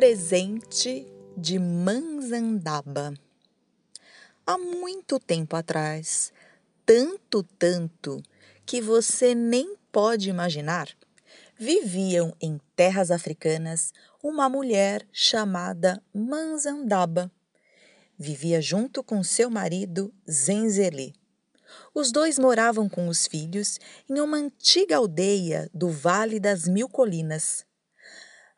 Presente de Manzandaba. Há muito tempo atrás, tanto, tanto, que você nem pode imaginar, viviam em terras africanas uma mulher chamada Manzandaba. Vivia junto com seu marido Zenzele. Os dois moravam com os filhos em uma antiga aldeia do Vale das Mil Colinas.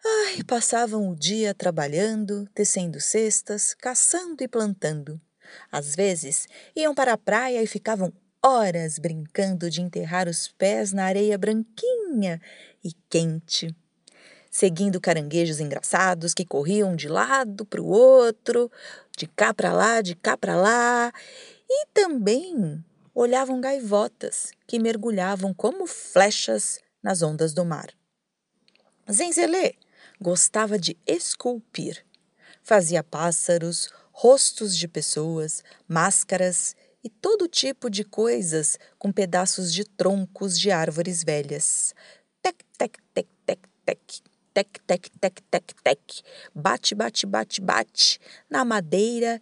Ai, passavam o dia trabalhando, tecendo cestas, caçando e plantando. Às vezes, iam para a praia e ficavam horas brincando de enterrar os pés na areia branquinha e quente, seguindo caranguejos engraçados que corriam de lado para o outro, de cá para lá, de cá para lá, e também olhavam gaivotas que mergulhavam como flechas nas ondas do mar. Zenzelê gostava de esculpir. Fazia pássaros, rostos de pessoas, máscaras e todo tipo de coisas com pedaços de troncos de árvores velhas. Tec, tec, tec, tec, tec. Tec, tec, tec, tec, tec. Bate, bate, bate, bate na madeira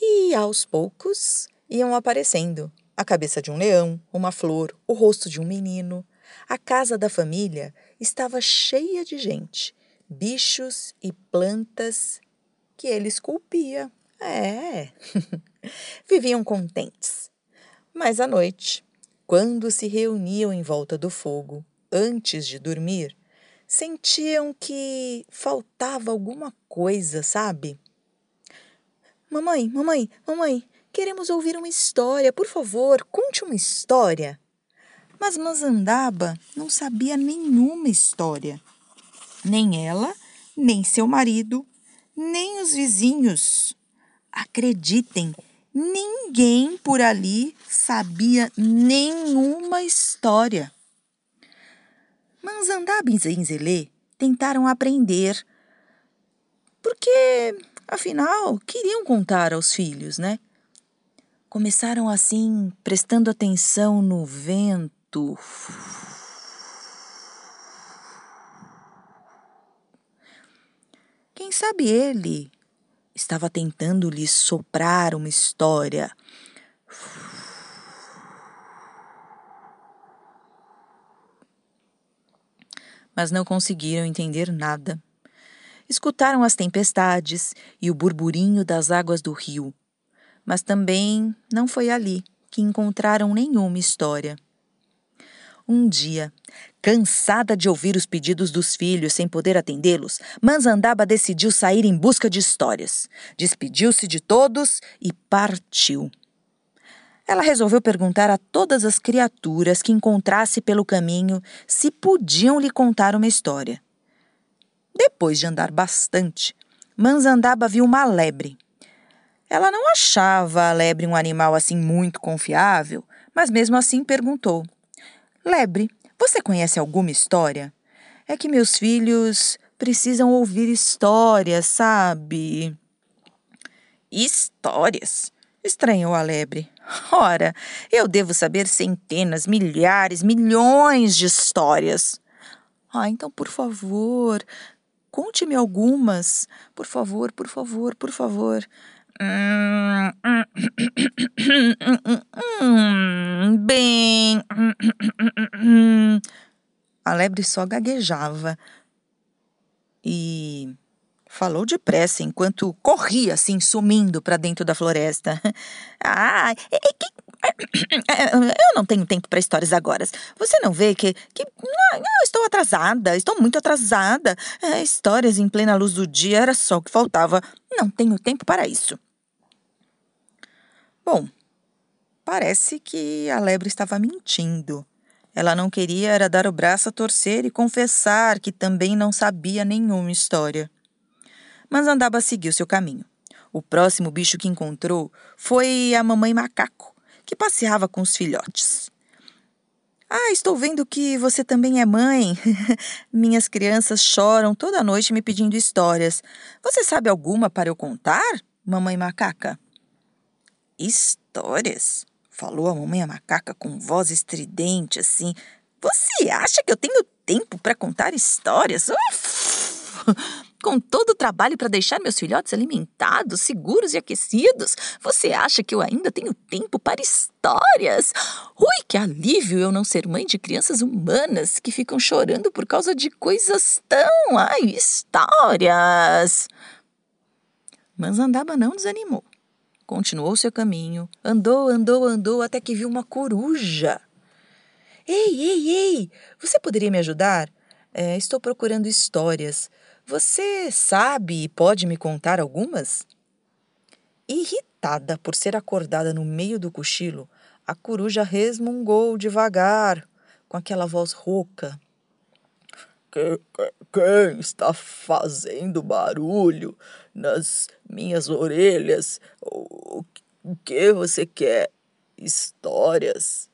e aos poucos iam aparecendo a cabeça de um leão, uma flor, o rosto de um menino. A casa da família estava cheia de gente, bichos e plantas que ele esculpia. É. Viviam contentes. Mas à noite, quando se reuniam em volta do fogo, antes de dormir, sentiam que faltava alguma coisa, sabe? Mamãe, mamãe, mamãe, queremos ouvir uma história. Por favor, conte uma história. Mas Mazandaba não sabia nenhuma história. Nem ela, nem seu marido, nem os vizinhos. Acreditem, ninguém por ali sabia nenhuma história. Manzandaba e Zenzelê tentaram aprender, porque, afinal, queriam contar aos filhos, né? Começaram assim, prestando atenção no vento. Sabe ele estava tentando lhes soprar uma história. Mas não conseguiram entender nada. Escutaram as tempestades e o burburinho das águas do rio, mas também não foi ali que encontraram nenhuma história. Um dia, cansada de ouvir os pedidos dos filhos sem poder atendê-los, Manzandaba decidiu sair em busca de histórias. Despediu-se de todos e partiu. Ela resolveu perguntar a todas as criaturas que encontrasse pelo caminho se podiam lhe contar uma história. Depois de andar bastante, Manzandaba viu uma lebre. Ela não achava a lebre um animal assim muito confiável, mas mesmo assim perguntou. Lebre, você conhece alguma história? É que meus filhos precisam ouvir histórias, sabe? Histórias? Estranhou a lebre. Ora, eu devo saber centenas, milhares, milhões de histórias. Ah, então, por favor, conte-me algumas. Por favor, por favor, por favor. Bem. A lebre só gaguejava e falou depressa enquanto corria assim, sumindo para dentro da floresta. Ah, que. Eu não tenho tempo para histórias agora. Você não vê que, que não, eu estou atrasada, estou muito atrasada. É, histórias em plena luz do dia era só o que faltava. Não tenho tempo para isso. Bom, Parece que a lebre estava mentindo. Ela não queria era dar o braço a torcer e confessar que também não sabia nenhuma história. Mas Andaba seguiu seu caminho. O próximo bicho que encontrou foi a mamãe macaco, que passeava com os filhotes. Ah, estou vendo que você também é mãe. Minhas crianças choram toda noite me pedindo histórias. Você sabe alguma para eu contar, mamãe macaca? Histórias? Falou a mamãe macaca com voz estridente assim. Você acha que eu tenho tempo para contar histórias? Uf! Com todo o trabalho para deixar meus filhotes alimentados, seguros e aquecidos, você acha que eu ainda tenho tempo para histórias? Ui, que alívio eu não ser mãe de crianças humanas que ficam chorando por causa de coisas tão. Ai, histórias! Mas Andaba não desanimou continuou seu caminho, andou, andou, andou até que viu uma coruja. Ei, ei, ei! Você poderia me ajudar? É, estou procurando histórias. Você sabe e pode me contar algumas? Irritada por ser acordada no meio do cochilo, a coruja resmungou devagar, com aquela voz rouca. Quem, está fazendo barulho nas minhas orelhas? O que você quer? Histórias?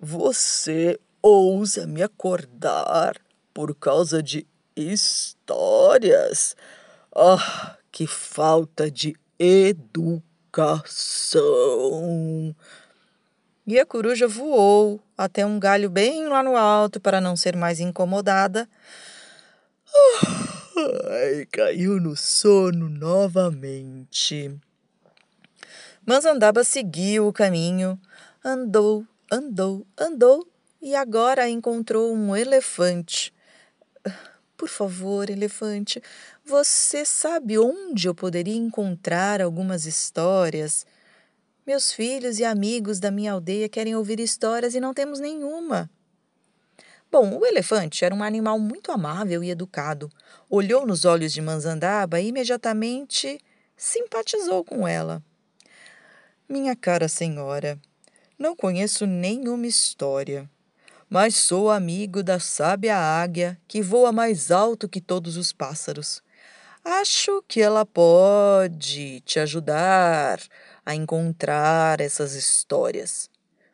Você ousa me acordar por causa de histórias? Ah, que falta de educação! E a coruja voou até um galho bem lá no alto para não ser mais incomodada. Ai, caiu no sono novamente. Mas Andaba seguiu o caminho, andou, andou, andou e agora encontrou um elefante. Por favor, elefante, você sabe onde eu poderia encontrar algumas histórias? Meus filhos e amigos da minha aldeia querem ouvir histórias e não temos nenhuma. Bom, o elefante era um animal muito amável e educado. Olhou nos olhos de Manzandaba e imediatamente simpatizou com ela. Minha cara senhora, não conheço nenhuma história, mas sou amigo da sábia águia que voa mais alto que todos os pássaros. Acho que ela pode te ajudar a encontrar essas histórias.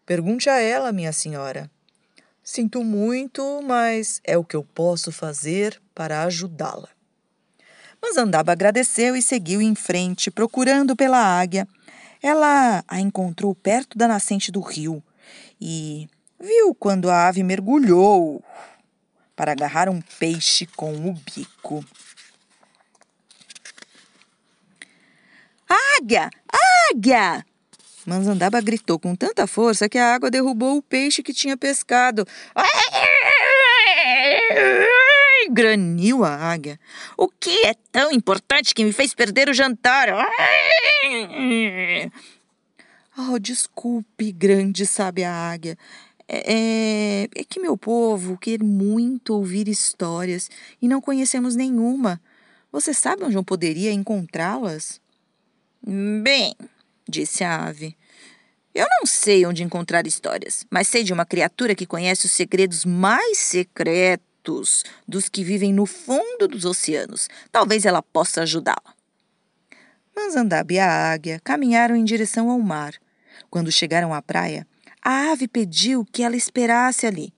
Pergunte a ela, minha senhora. Sinto muito, mas é o que eu posso fazer para ajudá-la. Mas Andaba agradeceu e seguiu em frente, procurando pela águia. Ela a encontrou perto da nascente do rio e viu quando a ave mergulhou para agarrar um peixe com o bico. Águia! Águia! Manzandaba gritou com tanta força que a água derrubou o peixe que tinha pescado. Graniu a águia. O que é tão importante que me fez perder o jantar? Oh, desculpe, grande sábia águia. É, é, é que meu povo quer muito ouvir histórias e não conhecemos nenhuma. Você sabe onde eu poderia encontrá-las? Bem, disse a ave. Eu não sei onde encontrar histórias, mas sei de uma criatura que conhece os segredos mais secretos dos que vivem no fundo dos oceanos. Talvez ela possa ajudá-la. Manzandaba e a águia caminharam em direção ao mar. Quando chegaram à praia, a ave pediu que ela esperasse ali.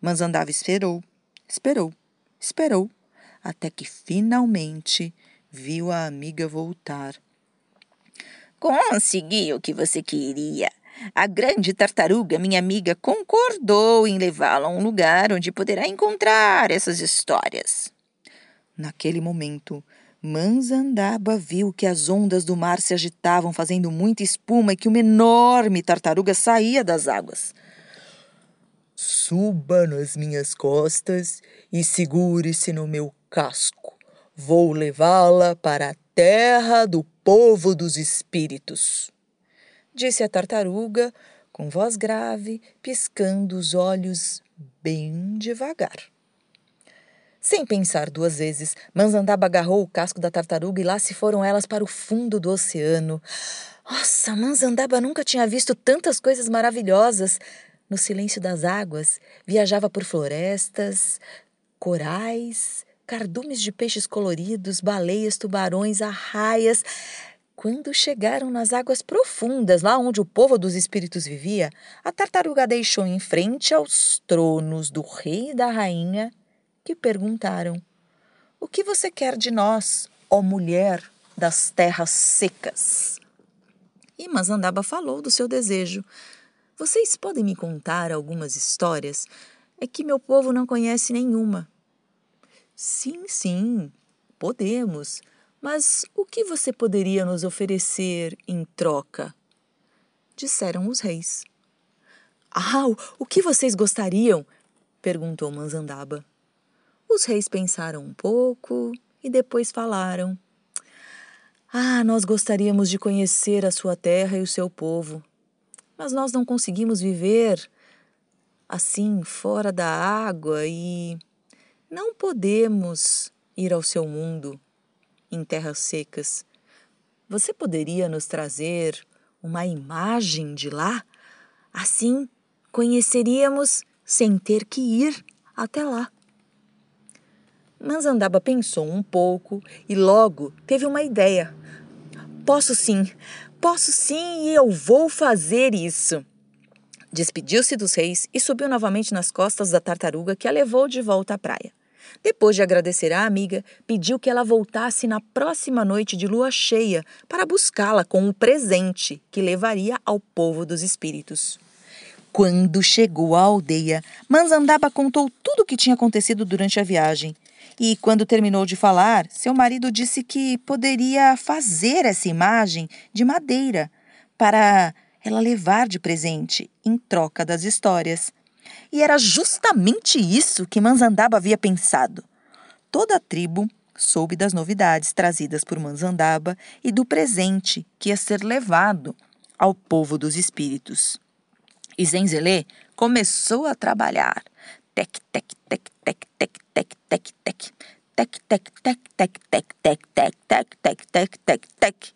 Manzandaba esperou, esperou, esperou, até que finalmente viu a amiga voltar. Consegui o que você queria. A grande tartaruga, minha amiga, concordou em levá-la a um lugar onde poderá encontrar essas histórias. Naquele momento, Manzandaba viu que as ondas do mar se agitavam, fazendo muita espuma e que uma enorme tartaruga saía das águas. Suba nas minhas costas e segure-se no meu casco. Vou levá-la para a terra do povo dos espíritos, disse a tartaruga com voz grave, piscando os olhos bem devagar. Sem pensar duas vezes, Manzandaba agarrou o casco da tartaruga e lá se foram elas para o fundo do oceano. Nossa, Manzandaba nunca tinha visto tantas coisas maravilhosas. No silêncio das águas, viajava por florestas, corais, cardumes de peixes coloridos, baleias, tubarões, arraias. Quando chegaram nas águas profundas, lá onde o povo dos espíritos vivia, a tartaruga deixou em frente aos tronos do rei e da rainha, que perguntaram: O que você quer de nós, ó mulher das terras secas? E Mazandaba falou do seu desejo. Vocês podem me contar algumas histórias? É que meu povo não conhece nenhuma. Sim, sim, podemos. Mas o que você poderia nos oferecer em troca? Disseram os reis. Ah, o que vocês gostariam? perguntou Manzandaba. Os reis pensaram um pouco e depois falaram. Ah, nós gostaríamos de conhecer a sua terra e o seu povo, mas nós não conseguimos viver assim fora da água e não podemos ir ao seu mundo em terras secas. Você poderia nos trazer uma imagem de lá? Assim conheceríamos sem ter que ir até lá. Manzandaba pensou um pouco e logo teve uma ideia. Posso sim, posso sim e eu vou fazer isso. Despediu-se dos reis e subiu novamente nas costas da tartaruga que a levou de volta à praia. Depois de agradecer à amiga, pediu que ela voltasse na próxima noite de lua cheia para buscá-la com um presente que levaria ao povo dos espíritos. Quando chegou à aldeia, Manzandaba contou tudo o que tinha acontecido durante a viagem. E quando terminou de falar, seu marido disse que poderia fazer essa imagem de madeira para ela levar de presente em troca das histórias. E era justamente isso que Manzandaba havia pensado. Toda a tribo soube das novidades trazidas por Manzandaba e do presente que ia ser levado ao povo dos espíritos. E Zenzele começou a trabalhar. Tec, tec, tec, tec, tec, tec, tec, tec. Tec, tec, tec, tec, tec, tec, tec, tec, tec, tec, tec, tec.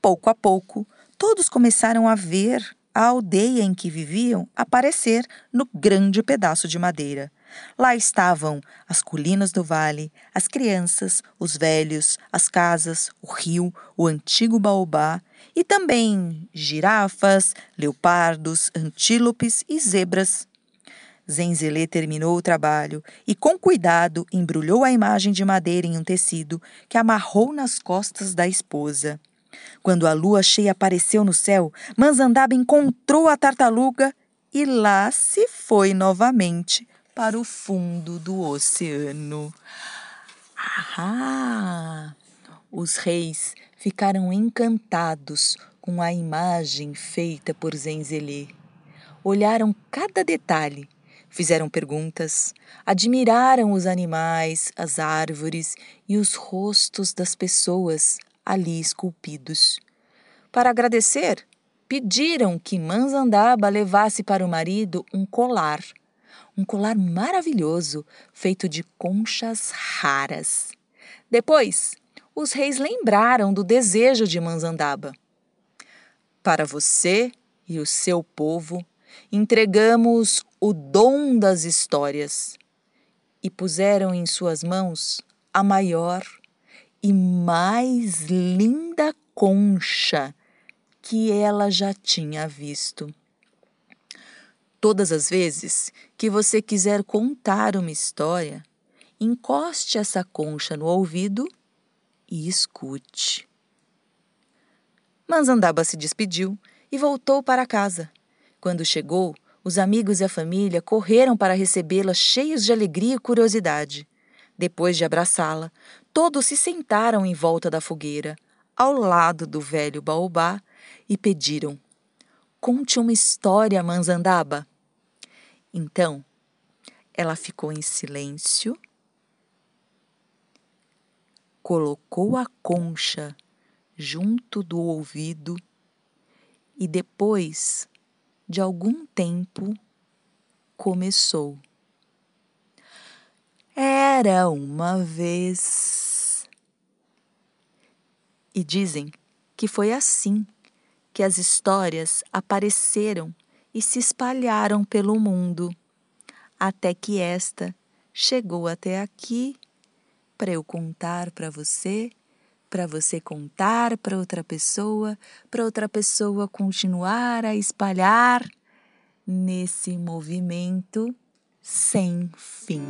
Pouco a pouco, todos começaram a ver a aldeia em que viviam aparecer no grande pedaço de madeira. Lá estavam as colinas do vale, as crianças, os velhos, as casas, o rio, o antigo baobá e também girafas, leopardos, antílopes e zebras. Zenzele terminou o trabalho e, com cuidado, embrulhou a imagem de madeira em um tecido que amarrou nas costas da esposa. Quando a lua cheia apareceu no céu, Manzandaba encontrou a tartaruga e lá se foi novamente para o fundo do oceano. Ah! Os reis ficaram encantados com a imagem feita por Zenzele. Olharam cada detalhe, fizeram perguntas, admiraram os animais, as árvores e os rostos das pessoas ali esculpidos. Para agradecer, pediram que Manzandaba levasse para o marido um colar, um colar maravilhoso feito de conchas raras. Depois, os reis lembraram do desejo de Manzandaba. Para você e o seu povo, entregamos o dom das histórias e puseram em suas mãos a maior e mais linda concha que ela já tinha visto. Todas as vezes que você quiser contar uma história, encoste essa concha no ouvido e escute. Manzandaba se despediu e voltou para casa. Quando chegou, os amigos e a família correram para recebê-la cheios de alegria e curiosidade. Depois de abraçá-la, todos se sentaram em volta da fogueira, ao lado do velho baobá, e pediram: Conte uma história, Manzandaba. Então, ela ficou em silêncio, colocou a concha junto do ouvido e depois de algum tempo começou. Era uma vez. E dizem que foi assim que as histórias apareceram e se espalharam pelo mundo, até que esta chegou até aqui para eu contar para você, para você contar para outra pessoa, para outra pessoa continuar a espalhar nesse movimento sem fim.